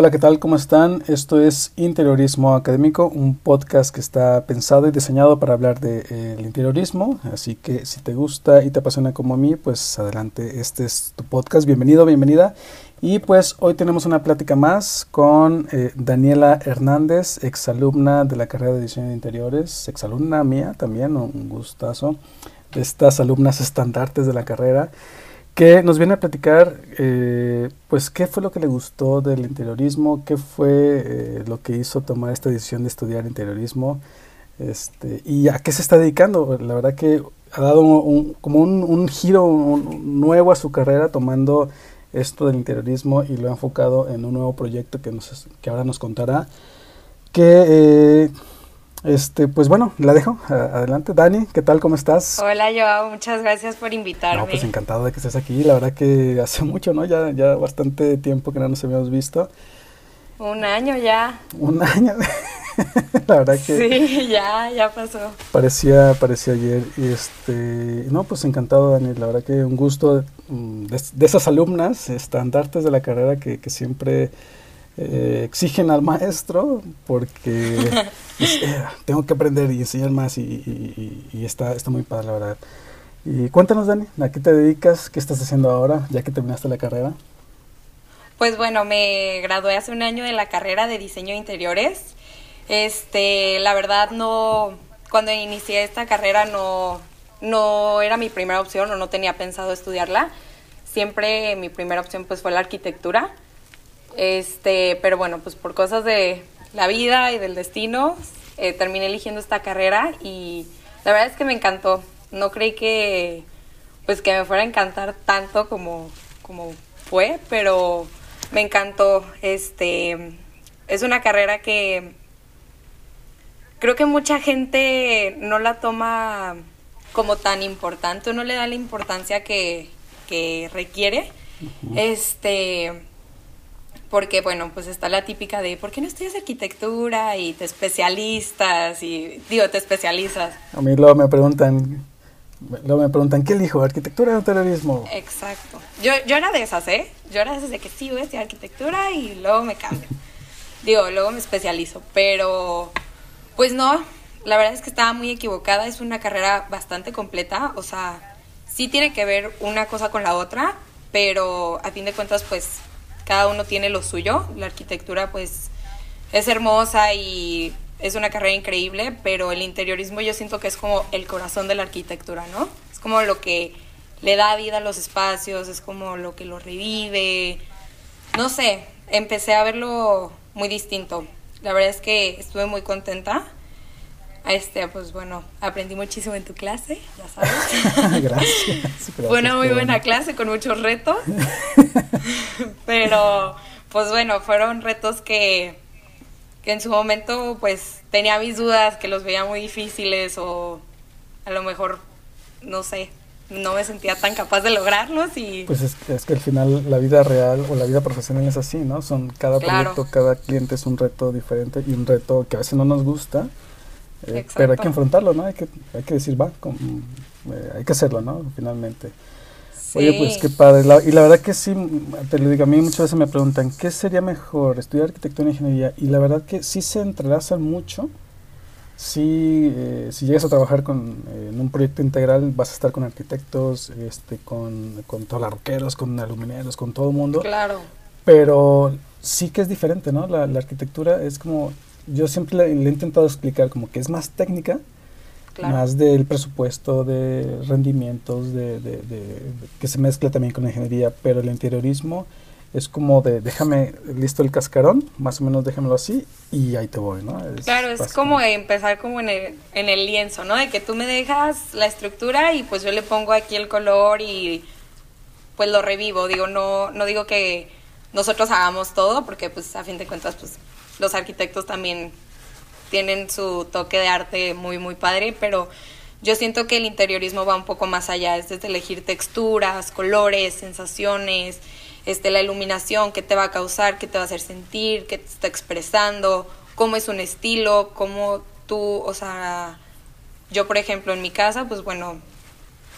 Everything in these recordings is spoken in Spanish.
Hola, ¿qué tal? ¿Cómo están? Esto es Interiorismo Académico, un podcast que está pensado y diseñado para hablar del de, eh, interiorismo. Así que si te gusta y te apasiona como a mí, pues adelante, este es tu podcast. Bienvenido, bienvenida. Y pues hoy tenemos una plática más con eh, Daniela Hernández, exalumna de la carrera de diseño de interiores, exalumna mía también, un gustazo, de estas alumnas estandartes de la carrera que nos viene a platicar, eh, pues, qué fue lo que le gustó del interiorismo, qué fue eh, lo que hizo tomar esta decisión de estudiar interiorismo, este, y a qué se está dedicando. La verdad que ha dado un, como un, giro nuevo a su carrera tomando esto del interiorismo y lo ha enfocado en un nuevo proyecto que, nos, que ahora nos contará, eh, este, pues bueno, la dejo. Adelante, Dani, ¿qué tal? ¿Cómo estás? Hola, Joao, muchas gracias por invitarme. No, pues encantado de que estés aquí. La verdad que hace mucho, ¿no? Ya, ya bastante tiempo que no nos habíamos visto. Un año ya. Un año. la verdad que. Sí, ya, ya pasó. Parecía, parecía ayer. Y este, no, pues encantado, Dani. La verdad que un gusto mm, de, esas alumnas estandartes de la carrera que, que siempre eh, exigen al maestro porque pues, eh, tengo que aprender y enseñar más y, está, está muy padre, la verdad. Y cuéntanos, Dani, ¿a qué te dedicas? ¿Qué estás haciendo ahora, ya que terminaste la carrera? Pues bueno, me gradué hace un año de la carrera de diseño de interiores. Este, la verdad no, cuando inicié esta carrera no, no era mi primera opción o no tenía pensado estudiarla. Siempre mi primera opción pues fue la arquitectura este, pero bueno, pues por cosas de la vida y del destino, eh, terminé eligiendo esta carrera y la verdad es que me encantó. No creí que, pues que me fuera a encantar tanto como, como fue, pero me encantó. Este, es una carrera que creo que mucha gente no la toma como tan importante no le da la importancia que, que requiere. Este, porque bueno, pues está la típica de ¿por qué no estudias arquitectura y te especialistas y digo, te especializas? A mí luego me preguntan luego me preguntan, ¿qué elijo? ¿Arquitectura o terrorismo? Exacto. Yo, yo era de esas, ¿eh? Yo era de esas de que sí voy a estudiar arquitectura y luego me cambio. digo, luego me especializo, pero pues no, la verdad es que estaba muy equivocada, es una carrera bastante completa, o sea, sí tiene que ver una cosa con la otra, pero a fin de cuentas pues cada uno tiene lo suyo. La arquitectura pues es hermosa y es una carrera increíble, pero el interiorismo yo siento que es como el corazón de la arquitectura, ¿no? Es como lo que le da vida a los espacios, es como lo que lo revive. No sé, empecé a verlo muy distinto. La verdad es que estuve muy contenta. Este, pues bueno, aprendí muchísimo en tu clase, ya sabes. gracias, Fue una muy buena clase con muchos retos. Pero, pues bueno, fueron retos que, que en su momento pues tenía mis dudas, que los veía muy difíciles o a lo mejor, no sé, no me sentía tan capaz de lograrlos y... Pues es, es, que al final la vida real o la vida profesional es así, ¿no? Son cada proyecto, cada cliente es un reto diferente y un reto que a veces no nos gusta, eh, pero hay que enfrentarlo, ¿no? Hay que, hay que decir, va, eh, hay que hacerlo, ¿no? Finalmente. Oye, pues qué padre. y la verdad que sí, te lo digo, a mí muchas veces me preguntan, ¿qué sería mejor, estudiar arquitectura o ingeniería? Y la verdad que sí se entrelazan mucho. Sí, eh, si llegas a trabajar con, en un proyecto integral, vas a estar con arquitectos, este, con, con roqueros, con alumineros, con todo el mundo. Claro. Pero sí que es diferente, ¿no? La, la arquitectura es como, yo siempre le, he intentado explicar como que es más técnica, más del presupuesto, de rendimientos, de, de, que se mezcla también con la ingeniería, pero el interiorismo es como de déjame listo el cascarón, más o menos déjamelo así y ahí te voy, ¿no? claro, es como empezar como en el, en el lienzo, ¿no? De que tú me dejas la estructura y pues yo le pongo aquí el color y pues lo revivo. Digo, no, no digo que nosotros hagamos todo porque pues a fin de cuentas pues los arquitectos también tienen su toque de arte muy, muy padre, pero yo siento que el interiorismo va un poco más allá, es desde elegir texturas, colores, sensaciones, este, la iluminación, qué te va a causar, qué te va a hacer sentir, qué te está expresando, cómo es un estilo, cómo tú, o sea, yo por ejemplo en mi casa, pues bueno,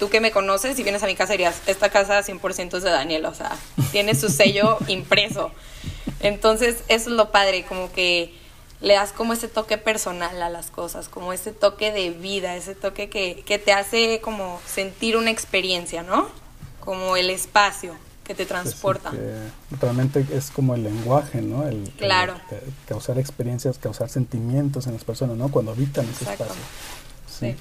tú que me conoces, si vienes a mi casa dirías, esta casa 100% es de Daniel, o sea, tiene su sello impreso. Entonces, eso es lo padre, como que le das como ese toque personal a las cosas, como ese toque de vida, ese toque que, que te hace como sentir una experiencia, ¿no? Como el espacio que te pues transporta. realmente es como el lenguaje, ¿no? El, claro. causar experiencias, causar sentimientos en las personas, ¿no? Cuando habitan ese espacio. Sí.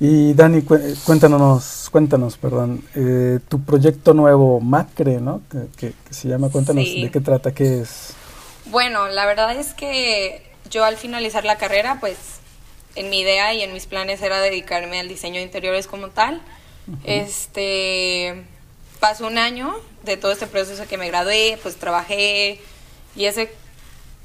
Y Dani, cuéntanos, cuéntanos, perdón, eh, tu proyecto nuevo, Macre, ¿no? Que, se llama, cuéntanos de qué trata, qué es. Bueno, la verdad es que yo al finalizar la carrera, pues en mi idea y en mis planes era dedicarme al diseño de interiores como tal. Este pasó un año de todo este proceso que me gradué, pues trabajé y ese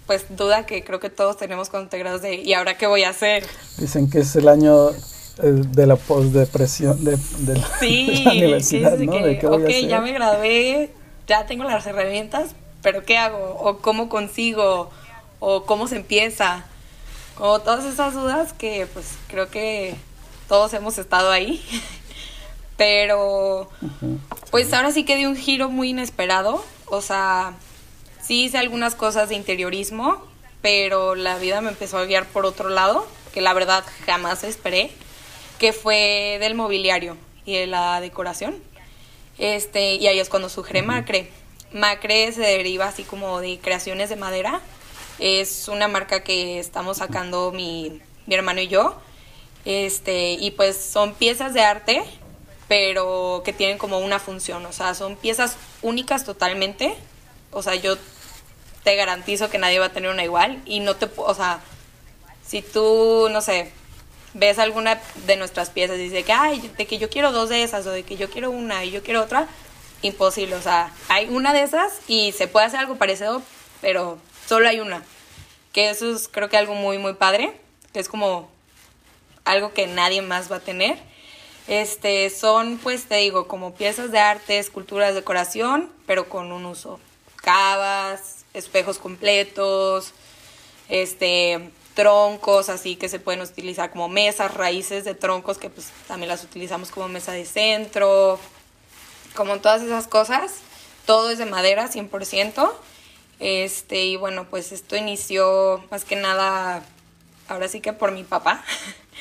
pues duda que creo que todos tenemos cuando te gradúas de ¿y ahora qué voy a hacer? Dicen que es el año de la postdepresión de, de, la, sí, universidad, ¿no? de qué voy ok, a hacer? ya me gradué, ya tengo las herramientas, pero ¿qué hago? ¿O cómo consigo? ¿O cómo se empieza? Como todas esas dudas que pues creo que todos hemos estado ahí. Pero pues ahora sí que di un giro muy inesperado. O sea, sí hice algunas cosas de interiorismo, pero la vida me empezó a guiar por otro lado, que la verdad jamás esperé, que fue del mobiliario y de la decoración. Este, y ahí es cuando sugiere Macre. Macre se deriva así como de creaciones de madera. Es una marca que estamos sacando mi, mi hermano y yo. Este, y pues son piezas de arte pero que tienen como una función, o sea, son piezas únicas totalmente, o sea, yo te garantizo que nadie va a tener una igual y no te, o sea, si tú, no sé, ves alguna de nuestras piezas y dices que, ay, de que yo quiero dos de esas o de que yo quiero una y yo quiero otra, imposible, o sea, hay una de esas y se puede hacer algo parecido, pero solo hay una, que eso es creo que algo muy, muy padre, que es como algo que nadie más va a tener este, son, pues te digo, como piezas de arte, esculturas, decoración, pero con un uso. Cavas, espejos completos, este, troncos así que se pueden utilizar como mesas, raíces de troncos que pues también las utilizamos como mesa de centro, como todas esas cosas. Todo es de madera, 100%. Este, y bueno, pues esto inició más que nada, ahora sí que por mi papá.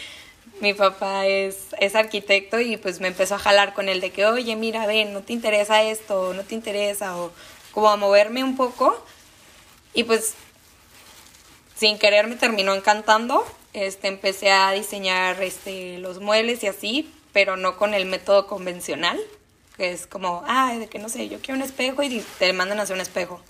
mi papá es, es arquitecto y pues me empezó a jalar con el de que, oye, mira, ven, no te interesa esto, no te interesa, o como a moverme un poco. Y pues sin querer me terminó encantando. Este, empecé a diseñar este, los muebles y así, pero no con el método convencional, que es como, ah, de que no sé, yo quiero un espejo y te mandan a hacer un espejo.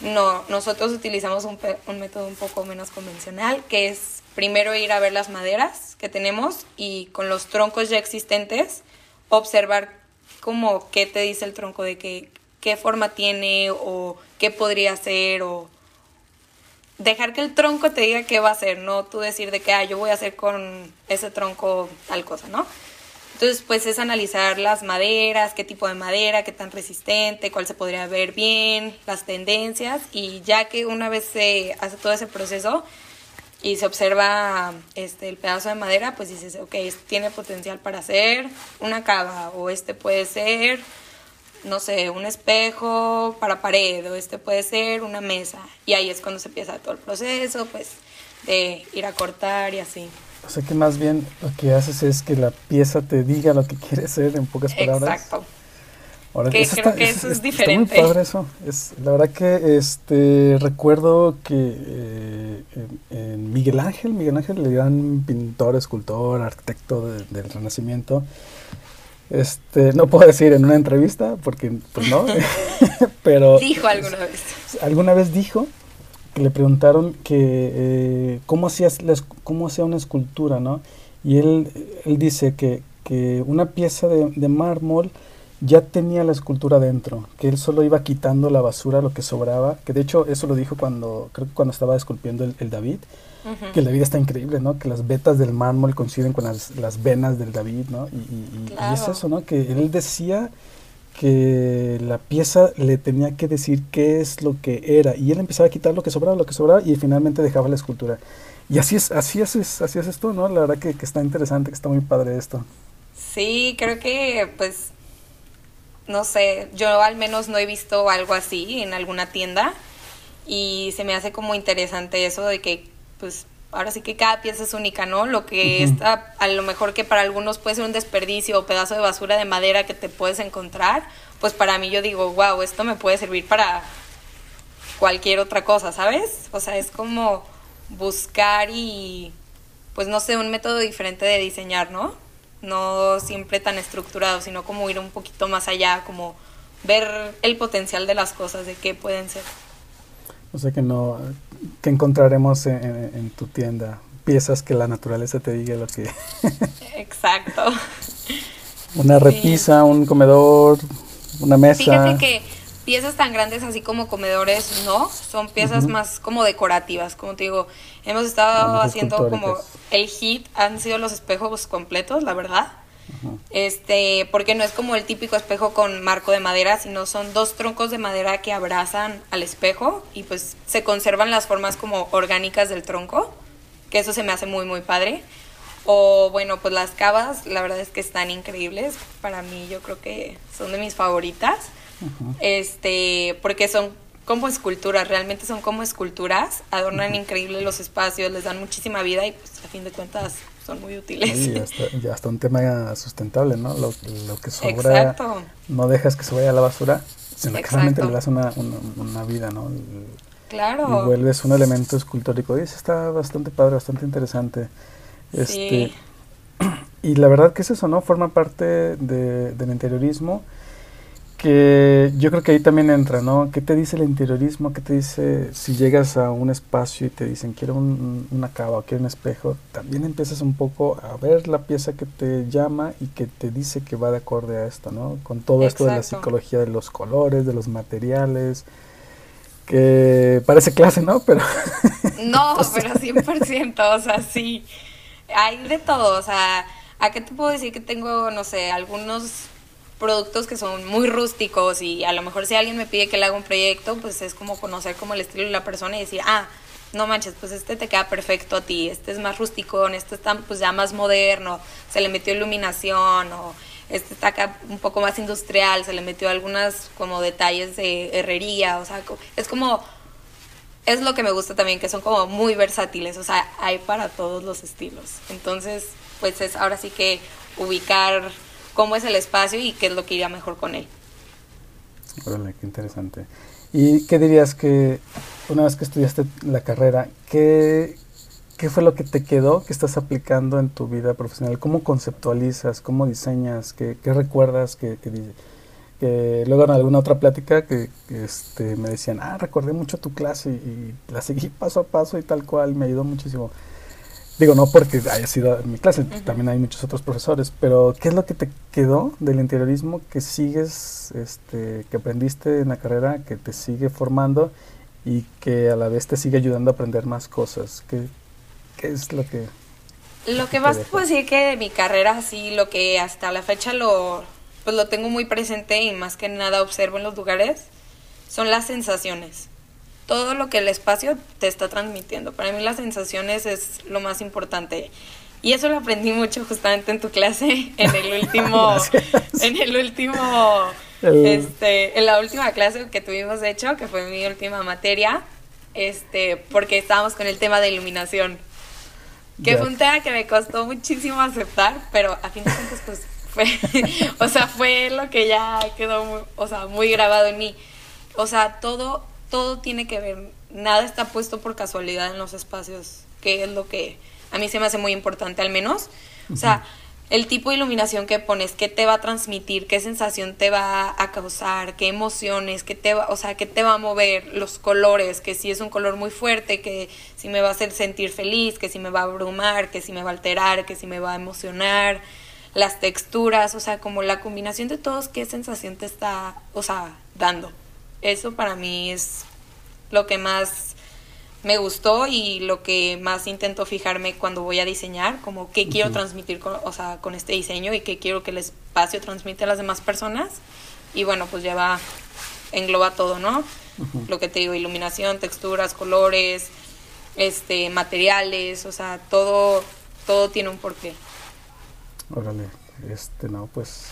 No, nosotros utilizamos un, un método un poco menos convencional, que es primero ir a ver las maderas que tenemos y con los troncos ya existentes observar como qué te dice el tronco de qué, qué forma tiene o qué podría ser o dejar que el tronco te diga qué va a hacer, no tú decir de que ah, yo voy a hacer con ese tronco tal cosa, ¿no? Entonces, pues es analizar las maderas, qué tipo de madera, qué tan resistente, cuál se podría ver bien, las tendencias y ya que una vez se hace todo ese proceso, y se observa este, el pedazo de madera, pues dices, ok, este tiene potencial para hacer una cava, o este puede ser, no sé, un espejo para pared, o este puede ser una mesa. Y ahí es cuando se empieza todo el proceso, pues, de ir a cortar y así. O sea que más bien lo que haces es que la pieza te diga lo que quiere ser en pocas palabras. Exacto. Ahora, que creo que eso es, diferente. Está muy padre eso. Es, la verdad que este recuerdo que eh, en, Miguel Ángel, Miguel Ángel, el gran pintor, escultor, arquitecto del Renacimiento, este, no puedo decir en una entrevista, porque pues no, pero... Dijo alguna vez. Alguna vez dijo que le preguntaron que eh, cómo, hacías cómo hacía una escultura, ¿no? Y él, él dice que, que una pieza de, de mármol ya tenía la escultura dentro, que él solo iba quitando la basura, lo que sobraba, que de hecho eso lo dijo cuando, creo que cuando estaba esculpiendo el, David, que el David está increíble, ¿no? Que las vetas del mármol coinciden con las, las venas del David, ¿no? Y, es eso, ¿no? Que él decía que la pieza le tenía que decir qué es lo que era, y él empezaba a quitar lo que sobraba, lo que sobraba, y finalmente dejaba la escultura. Y así es, así es, así es esto, ¿no? La verdad que, que está interesante, que está muy padre esto. Sí, creo que pues no sé, yo al menos no he visto algo así en alguna tienda y se me hace como interesante eso de que pues ahora sí que cada pieza es única, ¿no? Lo que está, a lo mejor que para algunos puede ser un desperdicio o pedazo de basura de madera que te puedes encontrar, pues para mí yo digo, wow, esto me puede servir para cualquier otra cosa, ¿sabes? O sea, es como buscar y, pues no sé, un método diferente de diseñar, ¿no? No siempre tan estructurado, sino como ir un poquito más allá, como ver el potencial de las cosas, de qué pueden ser. O sea que no, que encontraremos en, tu tienda piezas que la naturaleza te diga lo que. Exacto. Una repisa, un comedor, una mesa. Fíjate que piezas tan grandes así como comedores no, son piezas más como decorativas, como te digo, hemos estado ah, haciendo como el hit han sido los espejos completos, la verdad. Este, porque no es como el típico espejo con marco de madera, sino son dos troncos de madera que abrazan al espejo y pues se conservan las formas como orgánicas del tronco, que eso se me hace muy muy padre. O bueno, pues las cavas, la verdad es que están increíbles. Para mí yo creo que son de mis favoritas. Este, porque son como esculturas, realmente son como esculturas, adornan increíble los espacios, les dan muchísima vida y pues a fin de cuentas son muy útiles. Y hasta, hasta, un tema sustentable, ¿no? Lo, que sobra, no dejas que se vaya a la basura, sino que realmente le das una, una, vida, ¿no? Claro. Y vuelves un elemento escultórico. Y eso está bastante padre, bastante interesante. Este, Y la verdad que es eso, ¿no? Forma parte de, del interiorismo que yo creo que ahí también entra, ¿no? ¿Qué te dice el interiorismo? ¿Qué te dice si llegas a un espacio y te dicen quiero un, una cava o quiero un espejo? También empiezas un poco a ver la pieza que te llama y que te dice que va de acorde a esto, ¿no? Con todo esto de la psicología de los colores, de los materiales, que parece clase, ¿no? Pero... no, pero 100%, o sea, sí. Hay de todo, o sea, ¿a qué te puedo decir que tengo, no sé, algunos productos que son muy rústicos y a lo mejor si alguien me pide que le haga un proyecto, pues es como conocer como el estilo de la persona y decir, ah, no manches, pues este te queda perfecto a ti, este es más rusticón, este está pues ya más moderno, se le metió iluminación o este está acá un poco más industrial, se le metió algunas como detalles de herrería, o sea, es como es lo que me gusta también que son como muy versátiles, o sea, hay para todos los estilos. Entonces, pues es ahora sí que ubicar cómo es el espacio y qué es lo que iría mejor con él. Órale, qué interesante. ¿Y qué dirías que una vez que estudiaste la carrera, qué, qué fue lo que te quedó que estás aplicando en tu vida profesional? ¿Cómo conceptualizas? ¿Cómo diseñas? ¿Qué, qué recuerdas que, que, que, luego en alguna otra plática que, este, me decían, ah, recordé mucho tu clase y, y la seguí paso a paso y tal cual, me ayudó muchísimo. Digo, no porque haya sido en mi clase, también hay muchos otros profesores, pero ¿qué es lo que te quedó del interiorismo que sigues, este, que aprendiste en la carrera, que te sigue formando y que a la vez te sigue ayudando a aprender más cosas? ¿Qué, qué es lo que... Lo que más puedo decir que de mi carrera, sí, lo que hasta la fecha lo, pues lo tengo muy presente y más que nada observo en los lugares, son las sensaciones todo lo que el espacio te está transmitiendo. Para mí las sensaciones es lo más importante. Y eso lo aprendí mucho justamente en tu clase, en el último, en el último, este, en la última clase que tuvimos hecho, que fue mi última materia, este, porque estábamos con el tema de iluminación. Que fue un tema que me costó muchísimo aceptar, pero a fin de cuentas, pues fue, o sea, fue lo que ya quedó, muy, o sea, muy grabado en mí. O sea, todo todo tiene que ver, nada está puesto por casualidad en los espacios, que es lo que a mí se me hace muy importante al menos. O sea, el tipo de iluminación que pones, qué te va a transmitir, qué sensación te va a causar, qué emociones, qué te va, o sea, qué te va a mover, los colores, que si es un color muy fuerte, que si me va a hacer sentir feliz, que si me va a abrumar, que si me va a alterar, que si me va a emocionar, las texturas, o sea, como la combinación de todos, qué sensación te está, o sea, dando eso para mí es lo que más me gustó y lo que más intento fijarme cuando voy a diseñar, como qué quiero transmitir con, o sea, con este diseño y qué quiero que el espacio transmite a las demás personas. Y bueno, pues lleva, engloba todo, ¿no? Lo que te digo, iluminación, texturas, colores, este, materiales, o sea, todo, todo tiene un porqué. Órale, este, no, pues,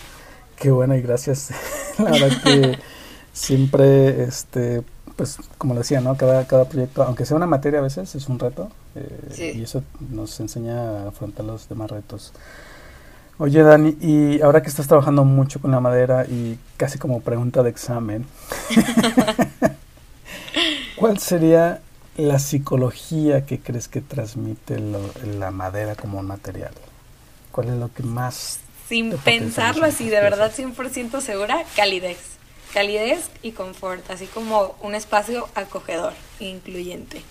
qué buena y gracias la verdad que siempre, este, pues como decía, ¿no? Cada, cada proyecto, aunque sea una materia a veces, es un reto. Eh, y eso nos enseña a afrontar los demás retos. Oye, Dani, y ahora que estás trabajando mucho con la madera y casi como pregunta de examen, ¿cuál sería la psicología que crees que transmite la madera como material? ¿Cuál es lo que más... Sin pensarlo así, de verdad 100% segura, calidez. Calidez y confort, así como un espacio acogedor e incluyente.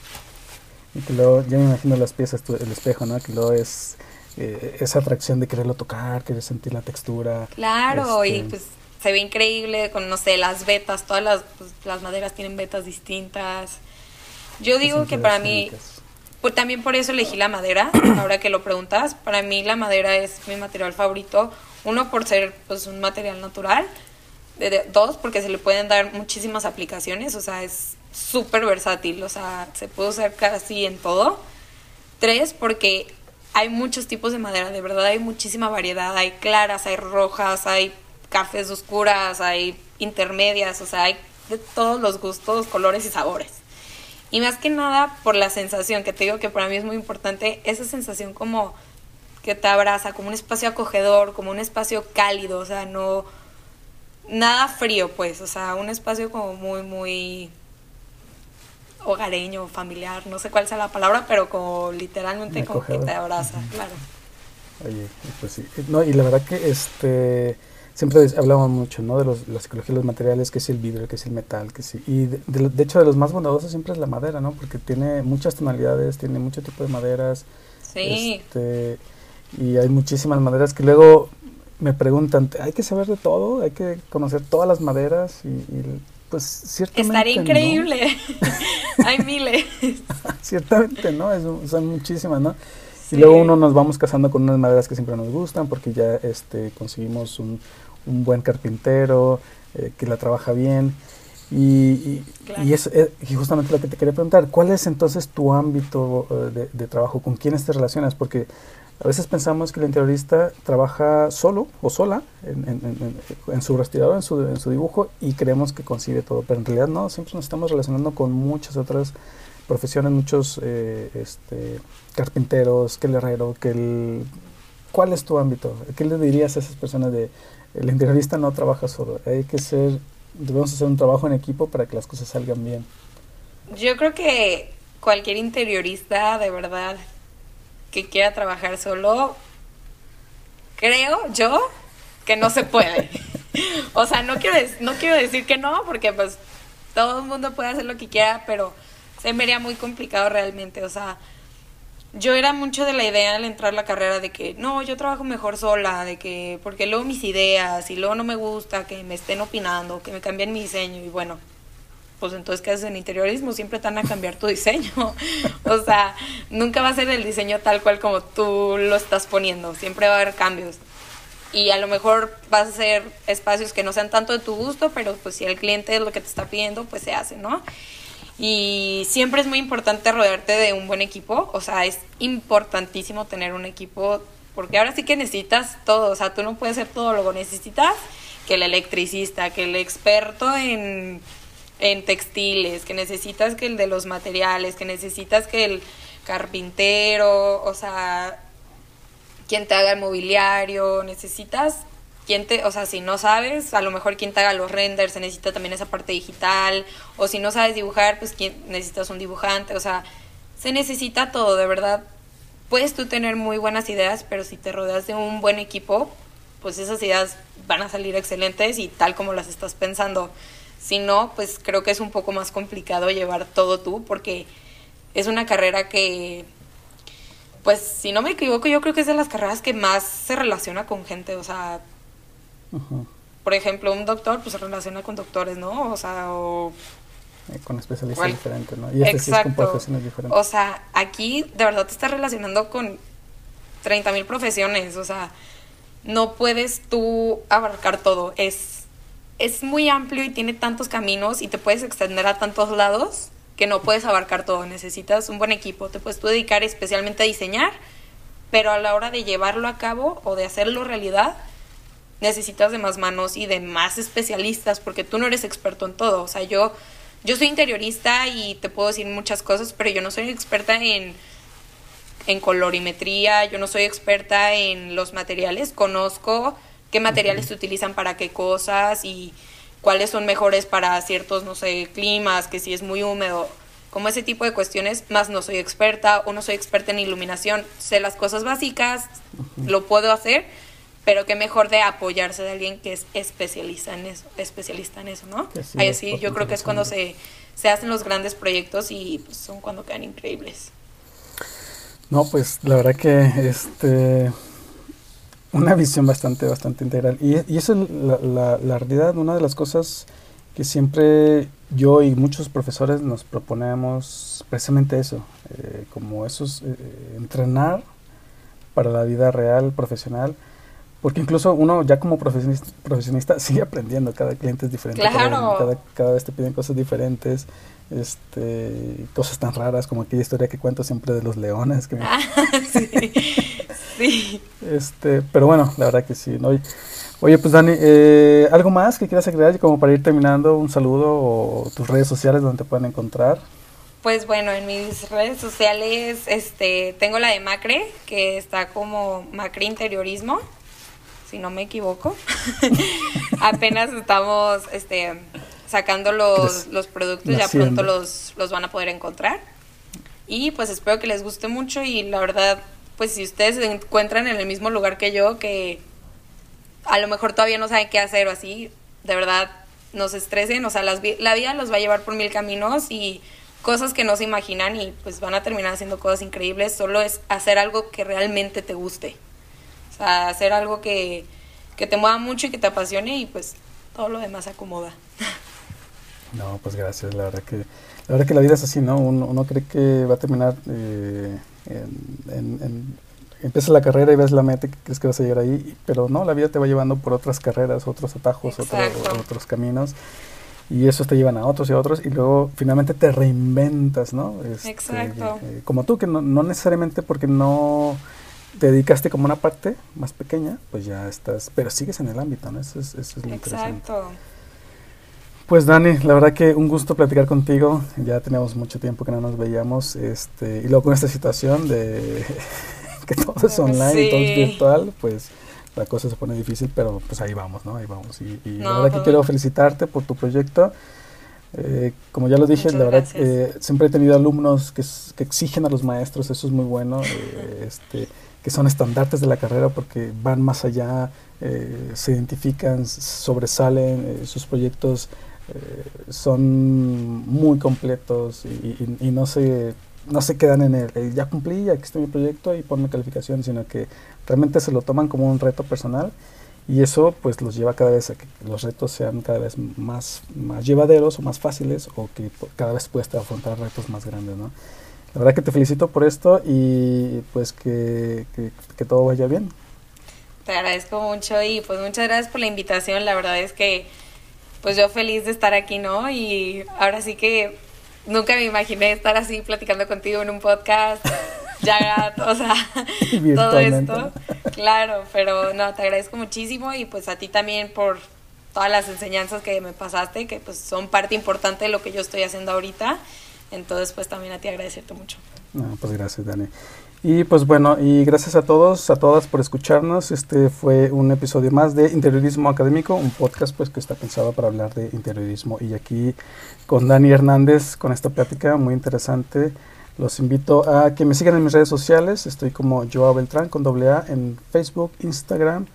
Y que luego, ya me imagino las piezas, el espejo, ¿no? Que luego es eh, esa atracción de quererlo tocar, querer sentir la textura. Claro, y este, pues se ve increíble con, no sé, las vetas, todas las, pues, las maderas tienen vetas distintas. Yo digo que para mí, pues también por eso elegí la madera, ahora que lo preguntas, para mí la madera es mi material favorito, uno por ser pues un material natural, de, dos porque se le pueden dar muchísimas aplicaciones, o sea, es súper versátil, o sea, se puede usar casi en todo. Tres, porque hay muchos tipos de madera, de verdad hay muchísima variedad, hay claras, hay rojas, hay cafés oscuras, hay intermedias, o sea, hay de todos los gustos, colores y sabores. Y más que nada por la sensación, que te digo que para mí es muy importante, esa sensación como que te abraza, como un espacio acogedor, como un espacio cálido, o sea, no, nada frío, pues, o sea, un espacio como muy, muy hogareño, familiar, no sé cuál sea la palabra, pero como literalmente como que te abraza, claro. Oye, pues sí, no, y la verdad que este siempre hablamos mucho, ¿no? De los, la psicología de los materiales, que es el vidrio, que es el metal, que sí. Y de, hecho de los más bondadosos siempre es la madera, ¿no? Porque tiene muchas tonalidades, tiene mucho tipo de maderas. Sí. Este, y hay muchísimas maderas que luego me preguntan, ¿hay que saber de todo? ¿Hay que conocer todas las maderas? Y, y pues ciertamente. Estaría increíble. Hay miles. ciertamente, ¿no? son muchísimas, ¿no? Y luego uno nos vamos casando con unas maderas que siempre nos gustan porque ya este, conseguimos un, un buen carpintero eh, que la trabaja bien. Y, y, es eh, y justamente lo que te quería preguntar, ¿cuál es entonces tu ámbito eh, de, de, trabajo? ¿Con quiénes te relacionas? Porque a veces pensamos que el interiorista trabaja solo o sola en, su su, en su, dibujo, y creemos que consigue todo, pero en realidad no, siempre nos estamos relacionando con muchas otras profesiones, muchos eh, este, carpinteros, que el herrero, que el... ¿Cuál es tu ámbito? ¿Qué le dirías a esas personas de, el interiorista no trabaja solo, hay que ser, debemos hacer un trabajo en equipo para que las cosas salgan bien? Yo creo que cualquier interiorista de verdad que quiera trabajar solo, creo yo que no se puede. o sea, no quiero, no quiero decir que no, porque pues todo el mundo puede hacer lo que quiera, pero se me muy complicado realmente. O sea, yo era mucho de la idea al entrar a la carrera de que no, yo trabajo mejor sola, de que porque luego mis ideas y luego no me gusta que me estén opinando, que me cambien mi diseño y bueno, pues entonces ¿qué haces en interiorismo? Siempre te a cambiar tu diseño. o sea, nunca va a ser el diseño tal cual como tú lo estás poniendo, siempre va a haber cambios. Y a lo mejor vas a hacer espacios que no sean tanto de tu gusto, pero pues si el cliente es lo que te está pidiendo, pues se hace, ¿no? Y siempre es muy importante rodearte de un buen equipo, o sea, es importantísimo tener un equipo, porque ahora sí que necesitas todo, o sea, tú no puedes todo, luego necesitas que el electricista, que el experto en en textiles, que necesitas que el de los materiales, que necesitas que el carpintero, o sea, quien te haga el mobiliario, necesitas quien te, o sea, si no sabes, a lo mejor quien te haga los renders, se necesita también esa parte digital, o si no sabes dibujar, pues quien, necesitas un dibujante, o sea, se necesita todo, de verdad. Puedes tú tener muy buenas ideas, pero si te rodeas de un buen equipo, pues esas ideas van a salir excelentes y tal como las estás pensando. Si no, pues creo que es un poco más complicado llevar todo tú porque es una carrera que, pues si no me equivoco, yo creo que es de las carreras que más se relaciona con gente, o sea, por ejemplo, un doctor pues se relaciona con doctores, ¿no? O sea, o... Eh, con especialistas diferentes, ¿no? Y este Exacto. con profesiones diferentes. O sea, aquí de verdad te estás relacionando con 30.000 mil profesiones, o sea, no puedes tú abarcar todo, es es muy amplio y tiene tantos caminos y te puedes extender a tantos lados que no puedes abarcar todo. Necesitas un buen equipo, te puedes tú dedicar especialmente a diseñar, pero a la hora de llevarlo a cabo o de hacerlo realidad, necesitas de más manos y de más especialistas porque tú no eres experto en todo. O sea, yo, yo soy interiorista y te puedo decir muchas cosas, pero yo no soy experta en, en colorimetría, yo no soy experta en los materiales. Conozco qué materiales se utilizan para qué cosas y cuáles son mejores para ciertos, no sé, climas, que si es muy húmedo, como ese tipo de cuestiones, más no soy experta o no soy experta en iluminación, sé las cosas básicas, lo puedo hacer, pero qué mejor de apoyarse de alguien que es especialista en eso, especialista en eso, ¿no? Ahí sí, yo creo que es cuando se, se hacen los grandes proyectos y pues, son cuando quedan increíbles. No, pues la verdad que este una visión bastante, bastante integral. Y, y eso es la, la, la, realidad, una de las cosas que siempre yo y muchos profesores nos proponemos precisamente eso, eh, como eso es eh, entrenar para la vida real, profesional, porque incluso uno ya como profesionista, profesionista sigue aprendiendo, cada cliente es diferente, claro. cada, cada, vez te piden cosas diferentes, este, cosas tan raras como aquella historia que cuento siempre de los leones. Que me... ah, sí. Sí. Este, pero bueno, la verdad que sí. ¿no? Oye, pues Dani, eh, ¿algo más que quieras agregar como para ir terminando? Un saludo o tus redes sociales donde te pueden encontrar. Pues bueno, en mis redes sociales este, tengo la de Macre, que está como Macre Interiorismo, si no me equivoco. Apenas estamos este, sacando los, los productos, ya pronto los, los van a poder encontrar. Y pues espero que les guste mucho y la verdad, pues si ustedes se encuentran en el mismo lugar que yo, que a lo mejor todavía no saben qué hacer o así, de verdad, no se estresen, o sea, las, la vida los va a llevar por mil caminos y cosas que no se imaginan y pues van a terminar haciendo cosas increíbles, solo es hacer algo que realmente te guste, o sea, hacer algo que, que te mueva mucho y que te apasione y pues todo lo demás se acomoda. No, pues gracias, la verdad que la verdad que la vida es así, ¿no? Uno, uno cree que va a terminar eh, en, en, en empiezas la carrera y ves la meta y crees que vas a llegar ahí, pero no, la vida te va llevando por otras carreras, otros atajos, otro, otros caminos, y esos te llevan a otros y a otros, y luego finalmente te reinventas, ¿no? Este, Exacto. Eh, como tú, que no, no, necesariamente porque no te dedicaste como una parte más pequeña, pues ya estás, pero sigues en el ámbito, ¿no? Eso es, eso es lo interesante. Exacto. Pues Dani, la verdad que un gusto platicar contigo. Ya tenemos mucho tiempo que no nos veíamos, este, y luego con esta situación de que todo es online Sí. y todo es virtual, pues la cosa se pone difícil, pero pues ahí vamos, ¿no? Ahí vamos. Y, y la verdad que pues- quiero felicitarte por tu proyecto. Eh, como ya lo dije, Muchas la verdad eh, siempre he tenido alumnos que, que exigen a los maestros, eso es muy bueno, eh, este, que son estandartes de la carrera porque van más allá, eh, se identifican, sobresalen, eh, sus proyectos eh, son muy completos y, y- y no se no se quedan en el ya cumplí, aquí está mi proyecto y ponme calificación, sino que realmente se lo toman como un reto personal y eso pues los lleva cada vez a que los retos sean cada vez más, más llevaderos o más fáciles o que cada vez puedas afrontar retos más grandes, ¿no? La verdad que te felicito por esto y pues que, que, que todo vaya bien. Te agradezco mucho y pues muchas gracias por la invitación. La verdad es que pues yo feliz de estar aquí, ¿no? Y ahora sí que nunca me imaginé estar así platicando contigo en un podcast. Ya, o sea, todo esto. Claro, pero no, te agradezco muchísimo y pues a ti también por todas las enseñanzas que me pasaste, que pues son parte importante de lo que yo estoy haciendo ahorita. Entonces, pues también a ti agradecerte mucho. No, pues gracias, Dani. Y pues bueno, y gracias a todos, a todas por escucharnos. Este fue un episodio más de Interiorismo Académico, un podcast pues que está pensado para hablar de interiorismo. Y aquí con Dani Hernández, con esta plática muy interesante. Los invito a que me sigan en mis redes sociales. Estoy como Joao Beltrán con doble A en Facebook, Instagram.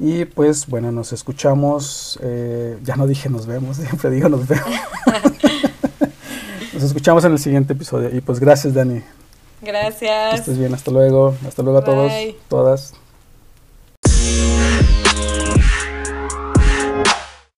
Y pues bueno, nos escuchamos. eh, ya no dije nos vemos, siempre digo nos vemos. nos escuchamos en el siguiente episodio. Y pues gracias, Dani. Que Gracias. estés bien, hasta luego. Hasta luego a todos, todas.